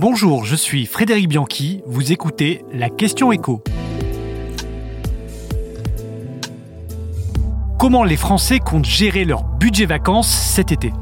Bonjour, je suis Frédéric Bianchi, vous écoutez la question écho. Comment les Français comptent gérer leur budget vacances cet été?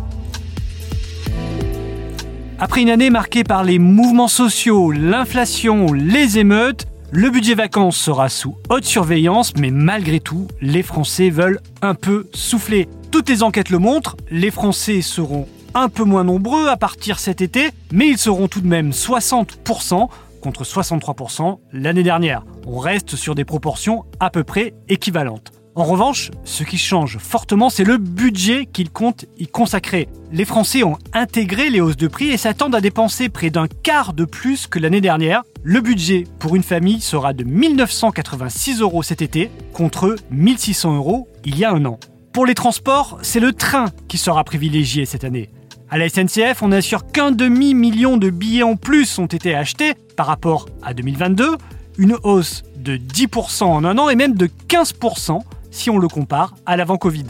Après une année marquée par les mouvements sociaux, l'inflation, les émeutes, le budget vacances sera sous haute surveillance, mais malgré tout, les Français veulent un peu souffler. Toutes les enquêtes le montrent, les Français seront un peu moins nombreux à partir cet été, mais ils seront tout de même 60% contre 63% l'année dernière. On reste sur des proportions à peu près équivalentes. En revanche, ce qui change fortement, c'est le budget qu'ils comptent y consacrer. Les Français ont intégré les hausses de prix et s'attendent à dépenser près d'un quart de plus que l'année dernière. Le budget pour une famille sera de 1986 euros cet été contre 1600 euros il y a un an. Pour les transports, c'est le train qui sera privilégié cette année. À la SNCF, on assure qu'un demi-million de billets en plus ont été achetés par rapport à 2022, une hausse de 10% en un an et même de 15% si on le compare à l'avant Covid.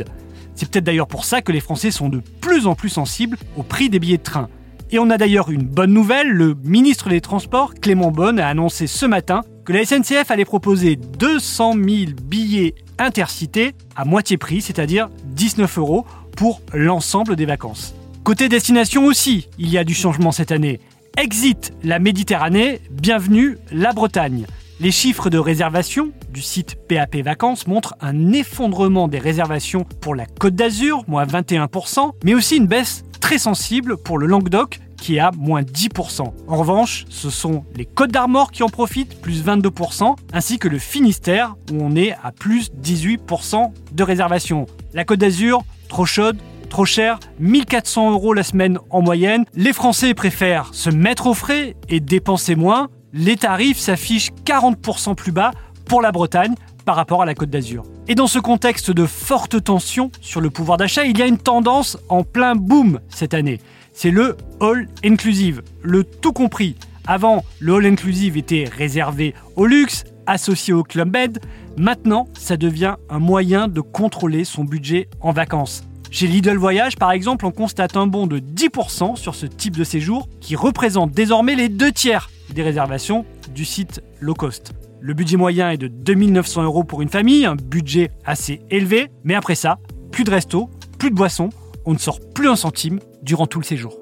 C'est peut-être d'ailleurs pour ça que les Français sont de plus en plus sensibles au prix des billets de train. Et on a d'ailleurs une bonne nouvelle, le ministre des Transports, Clément Bonne, a annoncé ce matin que la SNCF allait proposer 200 000 billets intercités à moitié prix, c'est-à-dire 19 euros pour l'ensemble des vacances. Côté destination aussi, il y a du changement cette année. Exit la Méditerranée, bienvenue la Bretagne. Les chiffres de réservation du site PAP Vacances montrent un effondrement des réservations pour la Côte d'Azur, moins 21%, mais aussi une baisse très sensible pour le Languedoc, qui est à moins 10%. En revanche, ce sont les Côtes d'Armor qui en profitent, plus 22%, ainsi que le Finistère, où on est à plus 18% de réservation. La Côte d'Azur, trop chaude, trop cher, 1400 euros la semaine en moyenne. Les Français préfèrent se mettre au frais et dépenser moins les tarifs s'affichent 40% plus bas pour la Bretagne par rapport à la Côte d'Azur. Et dans ce contexte de forte tension sur le pouvoir d'achat, il y a une tendance en plein boom cette année. C'est le all inclusive, le tout compris. Avant, le all inclusive était réservé au luxe, associé au Club Med. Maintenant, ça devient un moyen de contrôler son budget en vacances. Chez Lidl Voyage, par exemple, on constate un bond de 10% sur ce type de séjour qui représente désormais les deux tiers des réservations du site low cost. Le budget moyen est de 2900 euros pour une famille, un budget assez élevé, mais après ça, plus de resto, plus de boissons, on ne sort plus un centime durant tout le séjour.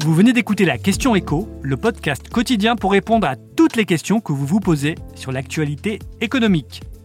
Vous venez d'écouter la question écho, le podcast quotidien pour répondre à toutes les questions que vous vous posez sur l'actualité économique.